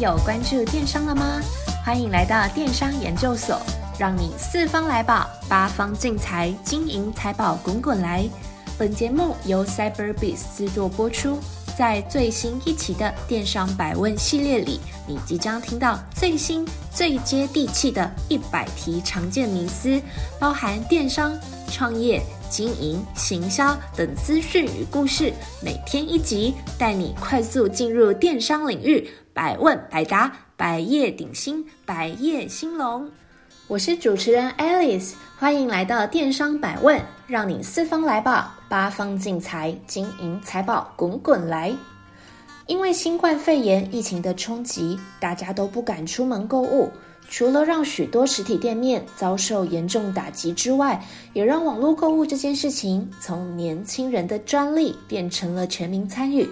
有关注电商了吗？欢迎来到电商研究所，让你四方来宝，八方进财，金银财宝滚滚来。本节目由 Cyberbiz 制作播出。在最新一期的电商百问系列里，你即将听到最新、最接地气的一百题常见迷思，包含电商、创业、经营、行销等资讯与故事。每天一集，带你快速进入电商领域，百问百答，百业鼎新，百业兴隆。我是主持人 Alice，欢迎来到电商百问，让你四方来宝，八方进财，金银财宝滚滚来。因为新冠肺炎疫情的冲击，大家都不敢出门购物，除了让许多实体店面遭受严重打击之外，也让网络购物这件事情从年轻人的专利变成了全民参与，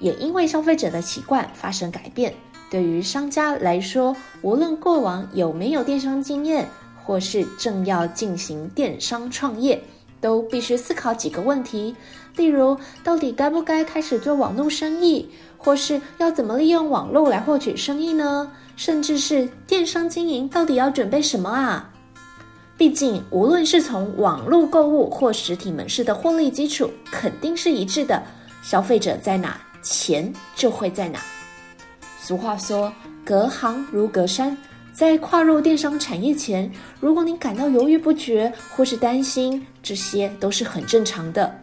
也因为消费者的习惯发生改变。对于商家来说，无论过往有没有电商经验，或是正要进行电商创业，都必须思考几个问题。例如，到底该不该开始做网络生意，或是要怎么利用网络来获取生意呢？甚至是电商经营到底要准备什么啊？毕竟，无论是从网络购物或实体门市的获利基础，肯定是一致的。消费者在哪，钱就会在哪。俗话说，隔行如隔山。在跨入电商产业前，如果你感到犹豫不决或是担心，这些都是很正常的。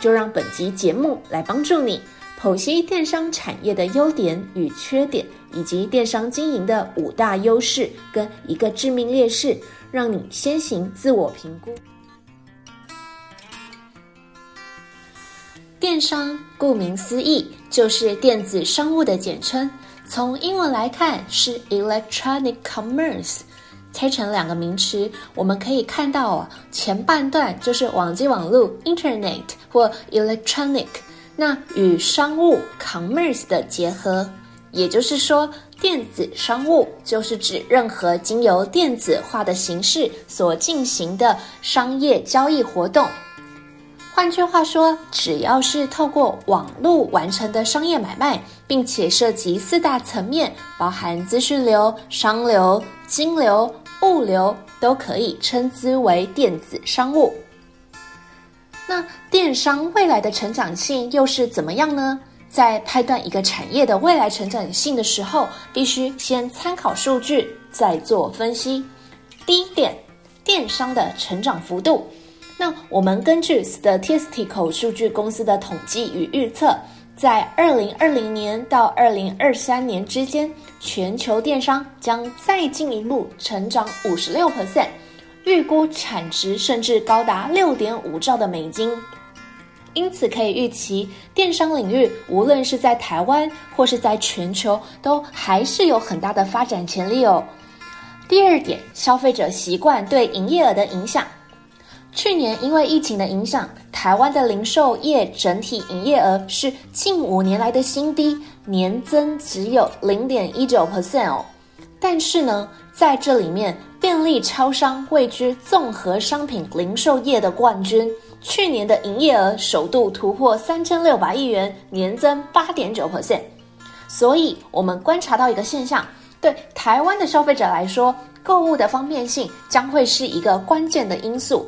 就让本集节目来帮助你剖析电商产业的优点与缺点，以及电商经营的五大优势跟一个致命劣势，让你先行自我评估。电商顾名思义，就是电子商务的简称。从英文来看是 electronic commerce，拆成两个名词，我们可以看到啊，前半段就是网际网路 internet 或 electronic，那与商务 commerce 的结合，也就是说，电子商务就是指任何经由电子化的形式所进行的商业交易活动。换句话说，只要是透过网络完成的商业买卖，并且涉及四大层面，包含资讯流、商流、金流、物流，都可以称之为电子商务。那电商未来的成长性又是怎么样呢？在判断一个产业的未来成长性的时候，必须先参考数据，再做分析。第一点，电商的成长幅度。那我们根据 Statistical 数据公司的统计与预测，在二零二零年到二零二三年之间，全球电商将再进一步成长五十六 percent，预估产值甚至高达六点五兆的美金。因此，可以预期电商领域无论是在台湾或是在全球，都还是有很大的发展潜力哦。第二点，消费者习惯对营业额的影响。去年因为疫情的影响，台湾的零售业整体营业额是近五年来的新低，年增只有零点一九 percent 哦。但是呢，在这里面，便利超商位居综合商品零售业的冠军，去年的营业额首度突破三千六百亿元，年增八点九 percent。所以，我们观察到一个现象，对台湾的消费者来说，购物的方便性将会是一个关键的因素。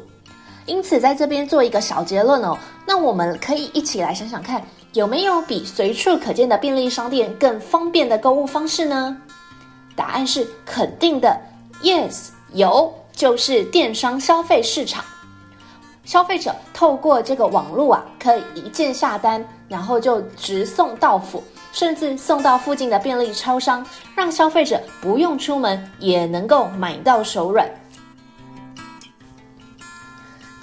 因此，在这边做一个小结论哦。那我们可以一起来想想看，有没有比随处可见的便利商店更方便的购物方式呢？答案是肯定的，Yes，有，就是电商消费市场。消费者透过这个网络啊，可以一键下单，然后就直送到府，甚至送到附近的便利超商，让消费者不用出门也能够买到手软。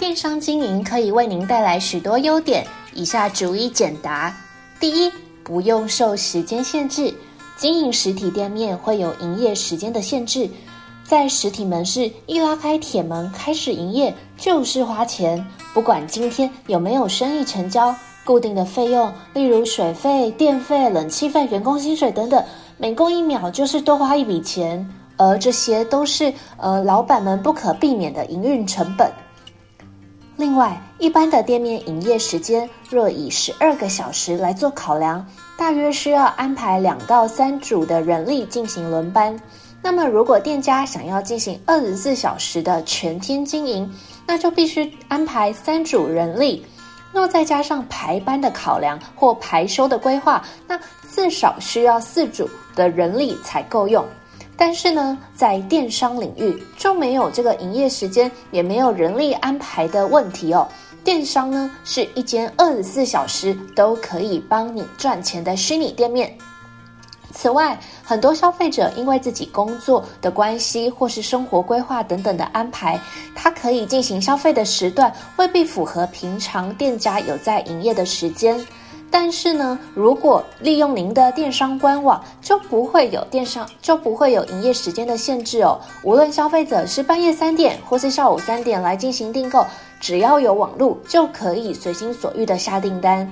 电商经营可以为您带来许多优点，以下逐一简答。第一，不用受时间限制，经营实体店面会有营业时间的限制，在实体门市一拉开铁门开始营业就是花钱，不管今天有没有生意成交，固定的费用，例如水费、电费、冷气费、员工薪水等等，每过一秒就是多花一笔钱，而这些都是呃老板们不可避免的营运成本。另外，一般的店面营业时间若以十二个小时来做考量，大约需要安排两到三组的人力进行轮班。那么，如果店家想要进行二十四小时的全天经营，那就必须安排三组人力。若再加上排班的考量或排休的规划，那至少需要四组的人力才够用。但是呢，在电商领域就没有这个营业时间，也没有人力安排的问题哦。电商呢，是一间二十四小时都可以帮你赚钱的虚拟店面。此外，很多消费者因为自己工作的关系，或是生活规划等等的安排，他可以进行消费的时段未必符合平常店家有在营业的时间。但是呢，如果利用您的电商官网，就不会有电商就不会有营业时间的限制哦。无论消费者是半夜三点或是下午三点来进行订购，只要有网络，就可以随心所欲的下订单。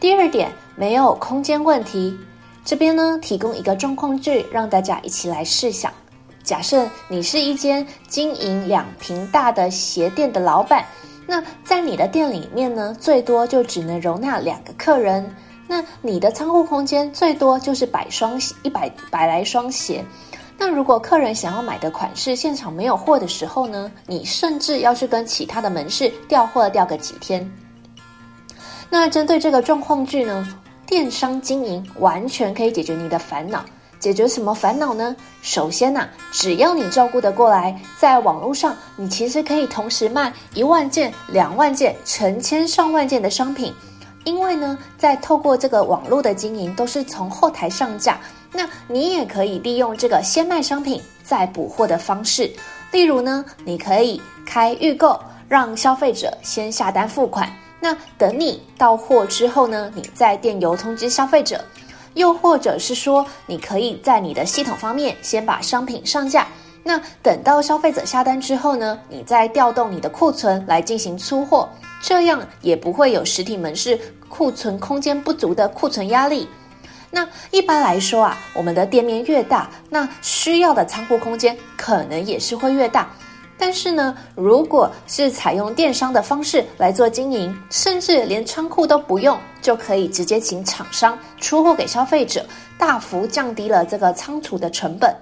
第二点，没有空间问题。这边呢，提供一个状况剧，让大家一起来试想：假设你是一间经营两平大的鞋店的老板，那在你的店里面呢，最多就只能容纳两个客人。那你的仓库空间最多就是百双一百百来双鞋。那如果客人想要买的款式现场没有货的时候呢，你甚至要去跟其他的门市调货调个几天。那针对这个状况剧呢，电商经营完全可以解决你的烦恼，解决什么烦恼呢？首先呐、只要你照顾得过来，在网络上，你其实可以同时卖一万件、两万件、成千上万件的商品。因为呢，在透过这个网络的经营，都是从后台上架，那你也可以利用这个先卖商品再补货的方式。例如呢，你可以开预购，让消费者先下单付款。那等你到货之后呢，你再电邮通知消费者，又或者是说，你可以在你的系统方面先把商品上架。那等到消费者下单之后呢，你再调动你的库存来进行出货，这样也不会有实体门市库存空间不足的库存压力。那一般来说啊，我们的店面越大，那需要的仓库空间可能也是会越大。但是呢，如果是采用电商的方式来做经营，甚至连仓库都不用，就可以直接请厂商出货给消费者，大幅降低了这个仓储的成本。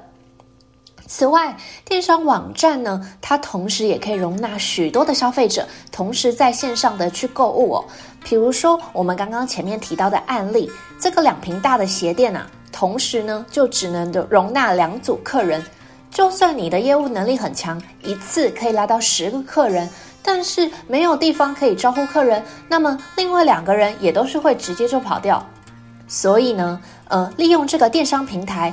此外，电商网站呢，它同时也可以容纳许多的消费者同时在线上的去购物哦。比如说，我们刚刚前面提到的案例，这个两平大的鞋店啊，同时呢就只能容纳两组客人。就算你的业务能力很强，一次可以拉到十个客人，但是没有地方可以招呼客人，那么另外两个人也都是会直接就跑掉。所以呢，呃，利用这个电商平台，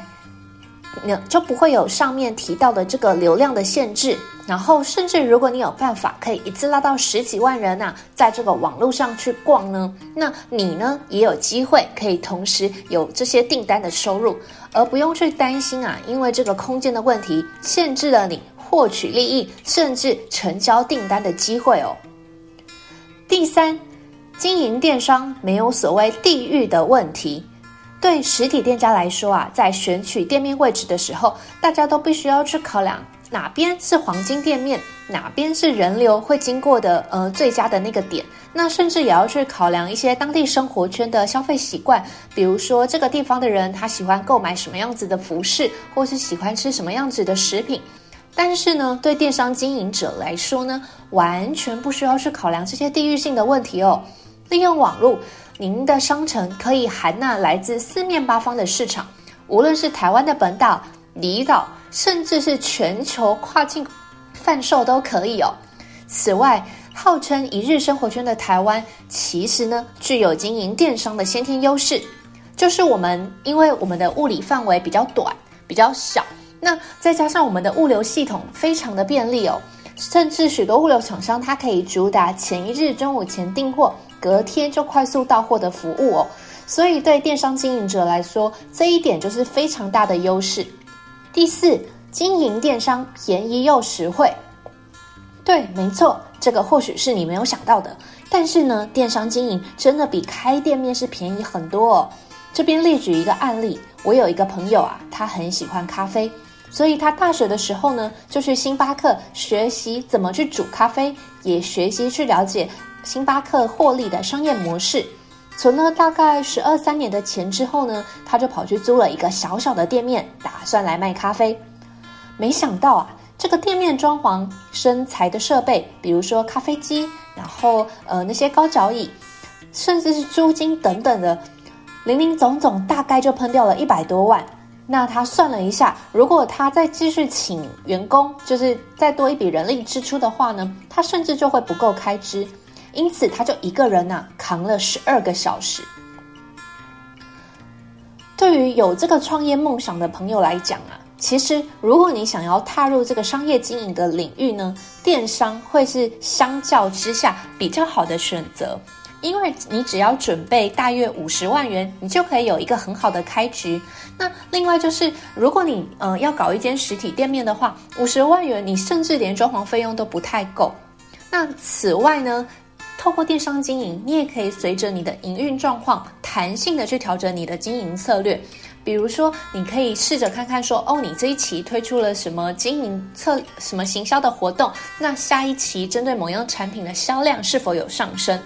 那就不会有上面提到的这个流量的限制。然后，甚至如果你有办法可以一次拉到十几万人呐，在这个网络上去逛呢，那你呢也有机会可以同时有这些订单的收入，而不用去担心啊，因为这个空间的问题限制了你获取利益，甚至成交订单的机会哦。第三，经营电商没有所谓地域的问题，对实体店家来说啊，在选取店面位置的时候，大家都必须要去考量。哪边是黄金店面，哪边是人流会经过的呃最佳的那个点？那甚至也要去考量一些当地生活圈的消费习惯，比如说这个地方的人他喜欢购买什么样子的服饰，或是喜欢吃什么样子的食品。但是呢，对电商经营者来说呢，完全不需要去考量这些地域性的问题哦。利用网络，您的商城可以涵纳来自四面八方的市场，无论是台湾的本岛、离岛。甚至是全球跨境贩售都可以哦。此外，号称一日生活圈的台湾，其实呢具有经营电商的先天优势，就是我们因为我们的物理范围比较短、比较小，那再加上我们的物流系统非常的便利哦，甚至许多物流厂商它可以主打前一日中午前订货，隔天就快速到货的服务哦。所以对电商经营者来说，这一点就是非常大的优势。第四，经营电商便宜又实惠。对，没错，这个或许是你没有想到的。但是呢，电商经营真的比开店面是便宜很多哦。这边列举一个案例，我有一个朋友啊，他很喜欢咖啡，所以他大学的时候呢，就去星巴克学习怎么去煮咖啡，也学习去了解星巴克获利的商业模式。存了大概十二三年的钱之后呢，他就跑去租了一个小小的店面，打算来卖咖啡。没想到啊，这个店面装潢、身材的设备，比如说咖啡机，然后呃那些高脚椅，甚至是租金等等的，零零总总大概就喷掉了一百多万。那他算了一下，如果他再继续请员工，就是再多一笔人力支出的话呢，他甚至就会不够开支。因此，他就一个人呐、扛了十二个小时。对于有这个创业梦想的朋友来讲啊，其实如果你想要踏入这个商业经营的领域呢，电商会是相较之下比较好的选择。因为你只要准备大约五十万元，你就可以有一个很好的开局。那另外就是，如果你呃要搞一间实体店面的话，五十万元你甚至连装潢费用都不太够。那此外呢，透过电商经营，你也可以随着你的营运状况，弹性的去调整你的经营策略。比如说，你可以试着看看说，哦，你这一期推出了什么经营策、什么行销的活动，那下一期针对某样产品的销量是否有上升？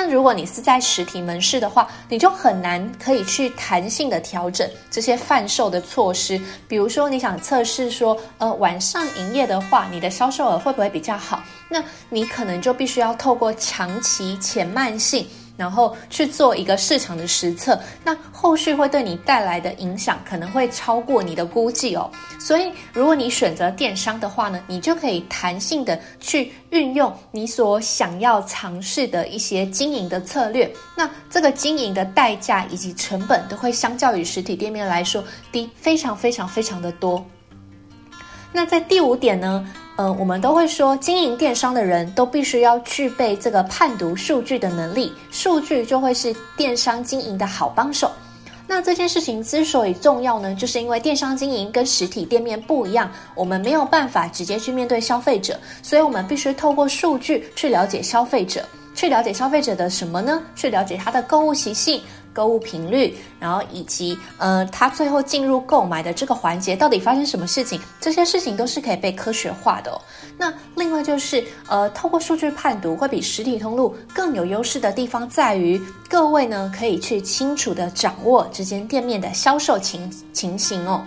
那如果你是在实体门市的话，你就很难可以去弹性的调整这些贩售的措施。比如说，你想测试说，呃，晚上营业的话，你的销售额会不会比较好？那你可能就必须要透过长期且慢性。然后去做一个市场的实测，那后续会对你带来的影响可能会超过你的估计哦。所以，如果你选择电商的话呢，你就可以弹性的去运用你所想要尝试的一些经营的策略。那这个经营的代价以及成本都会相较于实体店面来说低非常非常非常的多。那在第五点呢？呃，我们都会说，经营电商的人都必须要具备这个判读数据的能力，数据就会是电商经营的好帮手。那这件事情之所以重要呢，就是因为电商经营跟实体店面不一样，我们没有办法直接去面对消费者，所以我们必须透过数据去了解消费者，去了解消费者的什么呢？去了解他的购物习性。购物频率，然后以及呃，他最后进入购买的这个环节到底发生什么事情？这些事情都是可以被科学化的哦。那另外就是呃，透过数据判读会比实体通路更有优势的地方在于，各位呢可以去清楚的掌握这间店面的销售情情形哦。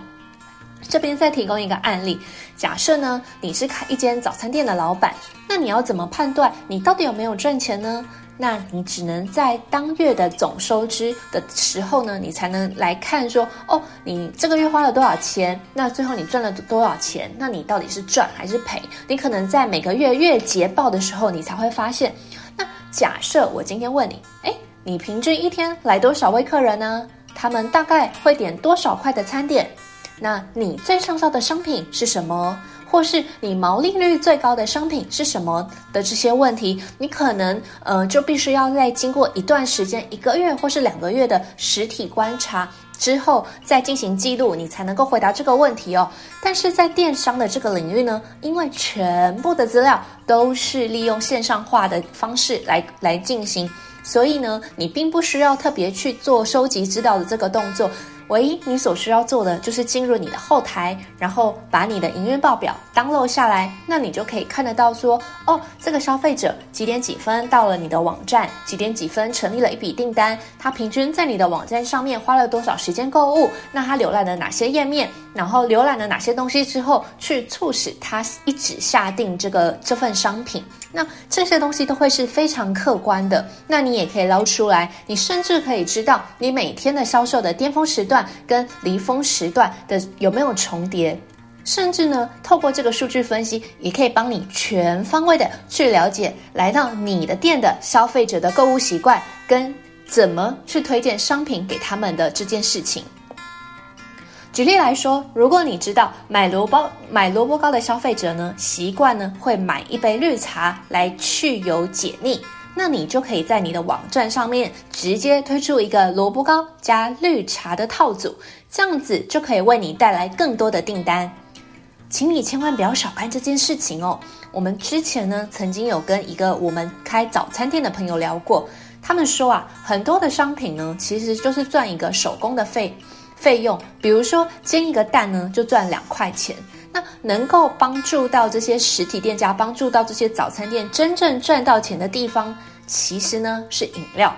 这边再提供一个案例，假设呢你是开一间早餐店的老板，那你要怎么判断你到底有没有赚钱呢？那你只能在当月的总收支的时候呢，你才能来看说，哦，你这个月花了多少钱？那最后你赚了多少钱？那你到底是赚还是赔？你可能在每个月月结报的时候，你才会发现。那假设我今天问你，诶，你平均一天来多少位客人呢？他们大概会点多少块的餐点？那你最畅销的商品是什么？或是你毛利率最高的商品是什么的这些问题，你可能呃就必须要在经过一段时间，一个月或是两个月的实体观察之后，再进行记录，你才能够回答这个问题哦。但是在电商的这个领域呢，因为全部的资料都是利用线上化的方式来来进行，所以呢，你并不需要特别去做收集资料的这个动作。唯一你所需要做的就是进入你的后台，然后把你的营运报表 download 下来，那你就可以看得到说，哦，这个消费者几点几分到了你的网站，几点几分成立了一笔订单，他平均在你的网站上面花了多少时间购物，那他浏览了哪些页面，然后浏览了哪些东西之后，去促使他一直下定这个这份商品。那这些东西都会是非常客观的，那你也可以捞出来，你甚至可以知道你每天的销售的巅峰时段跟离峰时段的有没有重叠，甚至呢，透过这个数据分析，也可以帮你全方位的去了解来到你的店的消费者的购物习惯跟怎么去推荐商品给他们的这件事情。举例来说，如果你知道买萝卜买萝卜糕的消费者呢，习惯呢会买一杯绿茶来去油解腻，那你就可以在你的网站上面直接推出一个萝卜糕加绿茶的套组，这样子就可以为你带来更多的订单。请你千万不要小看这件事情哦。我们之前呢曾经有跟一个我们开早餐店的朋友聊过，他们说啊，很多的商品呢其实就是赚一个手工的费。费用，比如说煎一个蛋呢就赚两块钱。那能够帮助到这些实体店家，帮助到这些早餐店真正赚到钱的地方，其实呢是饮料，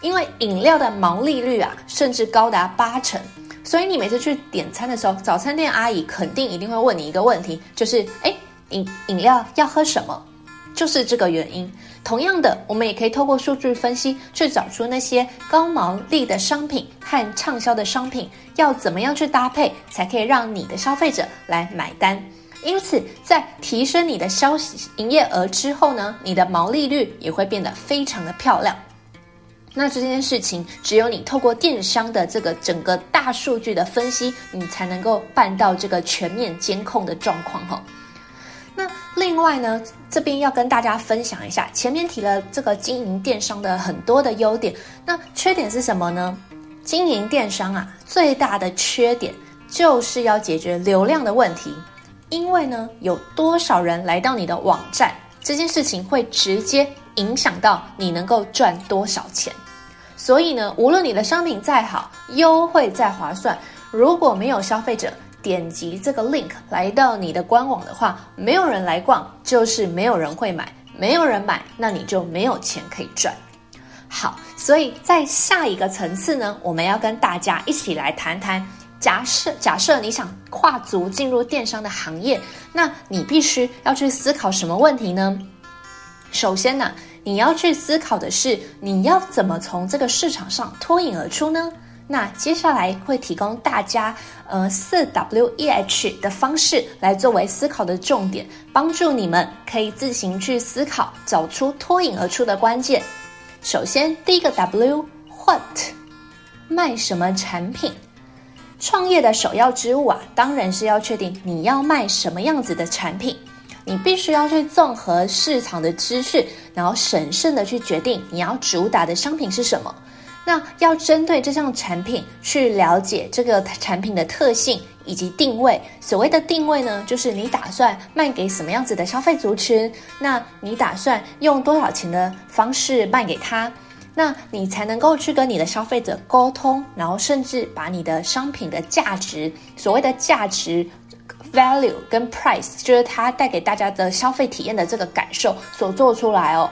因为饮料的毛利率啊，甚至高达八成。所以你每次去点餐的时候，早餐店阿姨肯定一定会问你一个问题，就是哎，饮饮料要喝什么？就是这个原因。同样的，我们也可以透过数据分析去找出那些高毛利的商品和畅销的商品，要怎么样去搭配，才可以让你的消费者来买单。因此，在提升你的销营业额之后呢，你的毛利率也会变得非常的漂亮。那这件事情，只有你透过电商的这个整个大数据的分析，你才能够办到这个全面监控的状况哈。那另外呢，这边要跟大家分享一下，前面提了这个经营电商的很多的优点，那缺点是什么呢？经营电商啊，最大的缺点就是要解决流量的问题，因为呢，有多少人来到你的网站，这件事情会直接影响到你能够赚多少钱。所以呢，无论你的商品再好，优惠再划算，如果没有消费者，点击这个 link 来到你的官网的话，没有人来逛，就是没有人会买，没有人买，那你就没有钱可以赚。好，所以在下一个层次呢，我们要跟大家一起来谈谈，假设假设你想跨足进入电商的行业，那你必须要去思考什么问题呢？首先呢，你要去思考的是，你要怎么从这个市场上脱颖而出呢？那接下来会提供大家呃四 W E H 的方式来作为思考的重点，帮助你们可以自行去思考，找出脱颖而出的关键。首先，第一个 W，What，卖什么产品？创业的首要之务啊，当然是要确定你要卖什么样子的产品。你必须要去综合市场的资讯，然后审慎的去决定你要主打的商品是什么。那要针对这项产品去了解这个产品的特性以及定位。所谓的定位呢，就是你打算卖给什么样子的消费族群，那你打算用多少钱的方式卖给他，那你才能够去跟你的消费者沟通，然后甚至把你的商品的价值，所谓的价值 value 跟 price，就是它带给大家的消费体验的这个感受所做出来哦。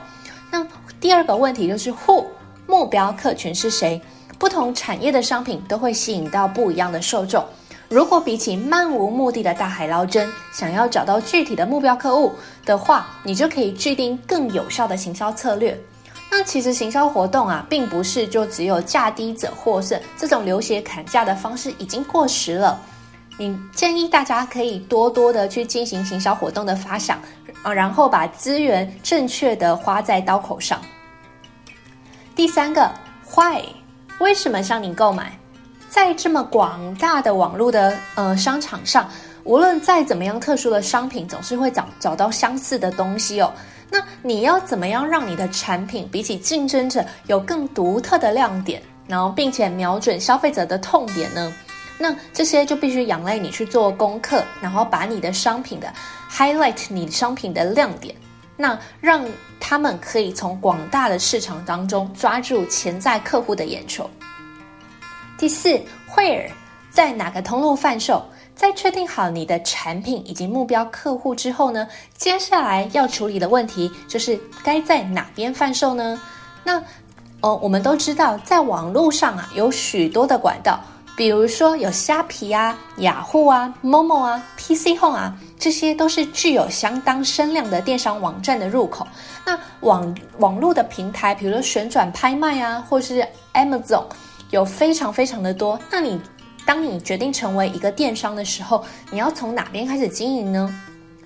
那第二个问题就是 who。目标客群是谁？不同产业的商品都会吸引到不一样的受众。如果比起漫无目的的大海捞针，想要找到具体的目标客户的话，你就可以制定更有效的行销策略。那其实行销活动啊，并不是就只有价低者获胜这种流血砍价的方式已经过时了。你建议大家可以多多的去进行行销活动的发想啊，然后把资源正确的花在刀口上。第三个，Why？为什么向你购买？在这么广大的网络的呃商场上，无论再怎么样特殊的商品，总是会找找到相似的东西哦。那你要怎么样让你的产品比起竞争者有更独特的亮点，然后并且瞄准消费者的痛点呢？那这些就必须仰赖你去做功课，然后把你的商品的 highlight 你商品的亮点。那让他们可以从广大的市场当中抓住潜在客户的眼球。第四，Where，在哪个通路贩售？在确定好你的产品以及目标客户之后呢，接下来要处理的问题就是该在哪边贩售呢？那哦，我们都知道，在网络上啊，有许多的管道。比如说有虾皮啊、雅虎啊、Momo 啊、PC Home 啊，这些都是具有相当声量的电商网站的入口。那网网络的平台，比如说旋转拍卖啊，或是 Amazon，有非常非常的多。那你当你决定成为一个电商的时候，你要从哪边开始经营呢？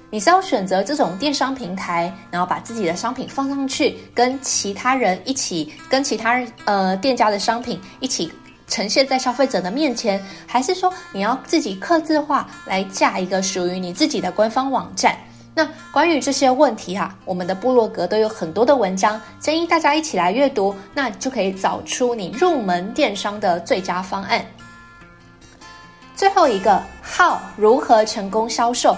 你是要选择这种电商平台，然后把自己的商品放上去，跟其他人一起，跟其他呃店家的商品一起。呈现在消费者的面前，还是说你要自己客制化来架一个属于你自己的官方网站？那关于这些问题哈、啊，我们的部落格都有很多的文章，建议大家一起来阅读，那就可以找出你入门电商的最佳方案。最后一个，How 如何成功销售？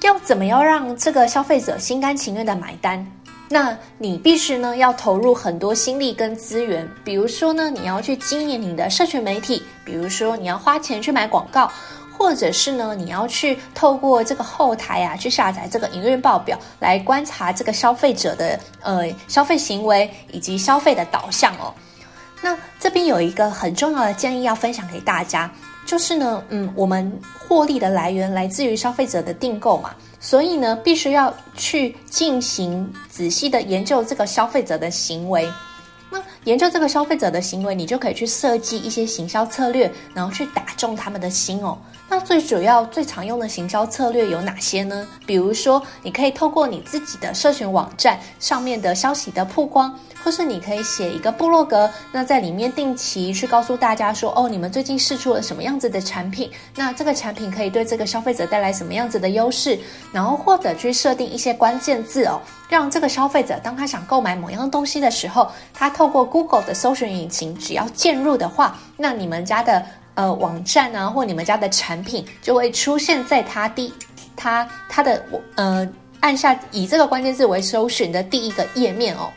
要怎么样让这个消费者心甘情愿的买单？那你必须呢要投入很多心力跟资源，比如说呢你要去经营你的社群媒体，比如说你要花钱去买广告，或者是呢你要去透过这个后台啊去下载这个营运报表来观察这个消费者的呃消费行为以及消费的导向哦。那这边有一个很重要的建议要分享给大家，就是呢，嗯，我们获利的来源来自于消费者的订购嘛。所以呢，必须要去进行仔细的研究这个消费者的行为。那研究这个消费者的行为，你就可以去设计一些行销策略，然后去打中他们的心哦。那最主要、最常用的行销策略有哪些呢？比如说，你可以透过你自己的社群网站上面的消息的曝光。或是你可以写一个部落格，那在里面定期去告诉大家说，哦，你们最近试出了什么样子的产品？那这个产品可以对这个消费者带来什么样子的优势？然后或者去设定一些关键字哦，让这个消费者当他想购买某样东西的时候，他透过 Google 的搜寻引擎，只要进入的话，那你们家的呃网站啊，或你们家的产品就会出现在他第他他的呃按下以这个关键字为搜寻的第一个页面哦。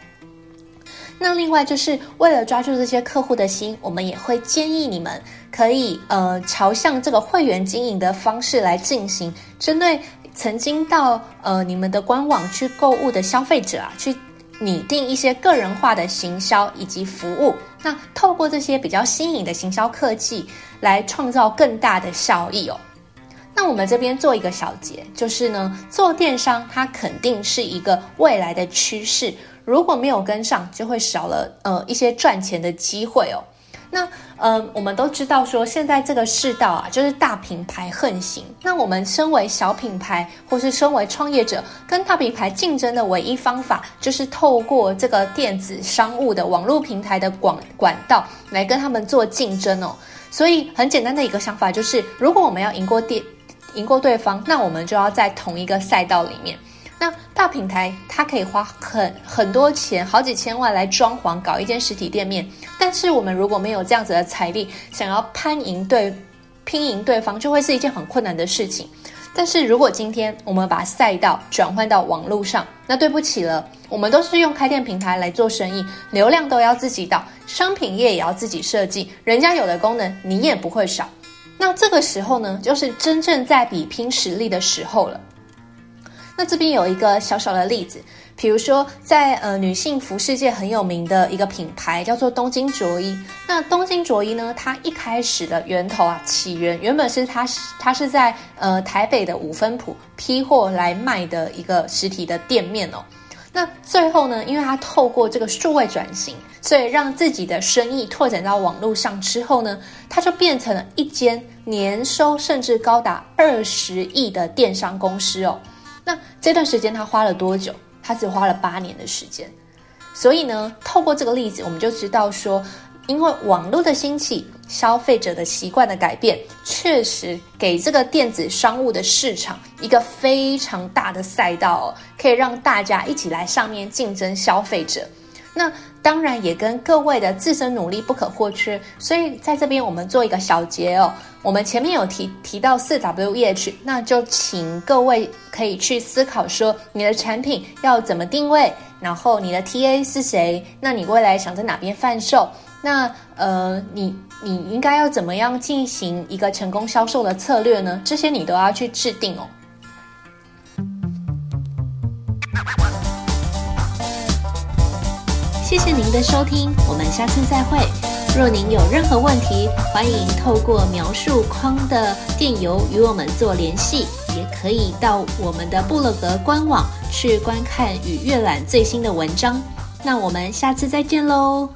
那另外就是为了抓住这些客户的心，我们也会建议你们可以呃朝向这个会员经营的方式来进行，针对曾经到呃你们的官网去购物的消费者啊，去拟定一些个人化的行销以及服务。那透过这些比较新颖的行销科技来创造更大的效益哦。那我们这边做一个小结，就是呢，做电商它肯定是一个未来的趋势。如果没有跟上，就会少了呃一些赚钱的机会哦。那呃，我们都知道说，现在这个世道啊，就是大品牌横行。那我们身为小品牌，或是身为创业者，跟大品牌竞争的唯一方法，就是透过这个电子商务的网络平台的广管道来跟他们做竞争哦。所以很简单的一个想法就是，如果我们要赢过电赢过对方，那我们就要在同一个赛道里面。那大平台它可以花很很多钱，好几千万来装潢搞一间实体店面，但是我们如果没有这样子的财力，想要攀赢对拼赢对方，就会是一件很困难的事情。但是如果今天我们把赛道转换到网络上，那对不起了，我们都是用开店平台来做生意，流量都要自己导，商品页也要自己设计，人家有的功能你也不会少。那这个时候呢，就是真正在比拼实力的时候了。那这边有一个小小的例子，比如说在呃女性服饰界很有名的一个品牌叫做东京着衣。那东京着衣呢，它一开始的源头啊，起源原本是它是它是在呃台北的五分埔批货来卖的一个实体的店面哦。那最后呢，因为它透过这个数位转型，所以让自己的生意拓展到网络上之后呢，它就变成了一间年收甚至高达二十亿的电商公司哦。那这段时间他花了多久？他只花了八年的时间。所以呢，透过这个例子，我们就知道说，因为网络的兴起，消费者的习惯的改变，确实给这个电子商务的市场一个非常大的赛道哦，可以让大家一起来上面竞争消费者。那当然也跟各位的自身努力不可或缺，所以在这边我们做一个小结哦。我们前面有提提到四 W E H，那就请各位可以去思考说，你的产品要怎么定位，然后你的 T A 是谁，那你未来想在哪边贩售，那呃，你你应该要怎么样进行一个成功销售的策略呢？这些你都要去制定哦。谢谢您的收听，我们下次再会。若您有任何问题，欢迎透过描述框的电邮与我们做联系，也可以到我们的布洛格官网去观看与阅览最新的文章。那我们下次再见喽。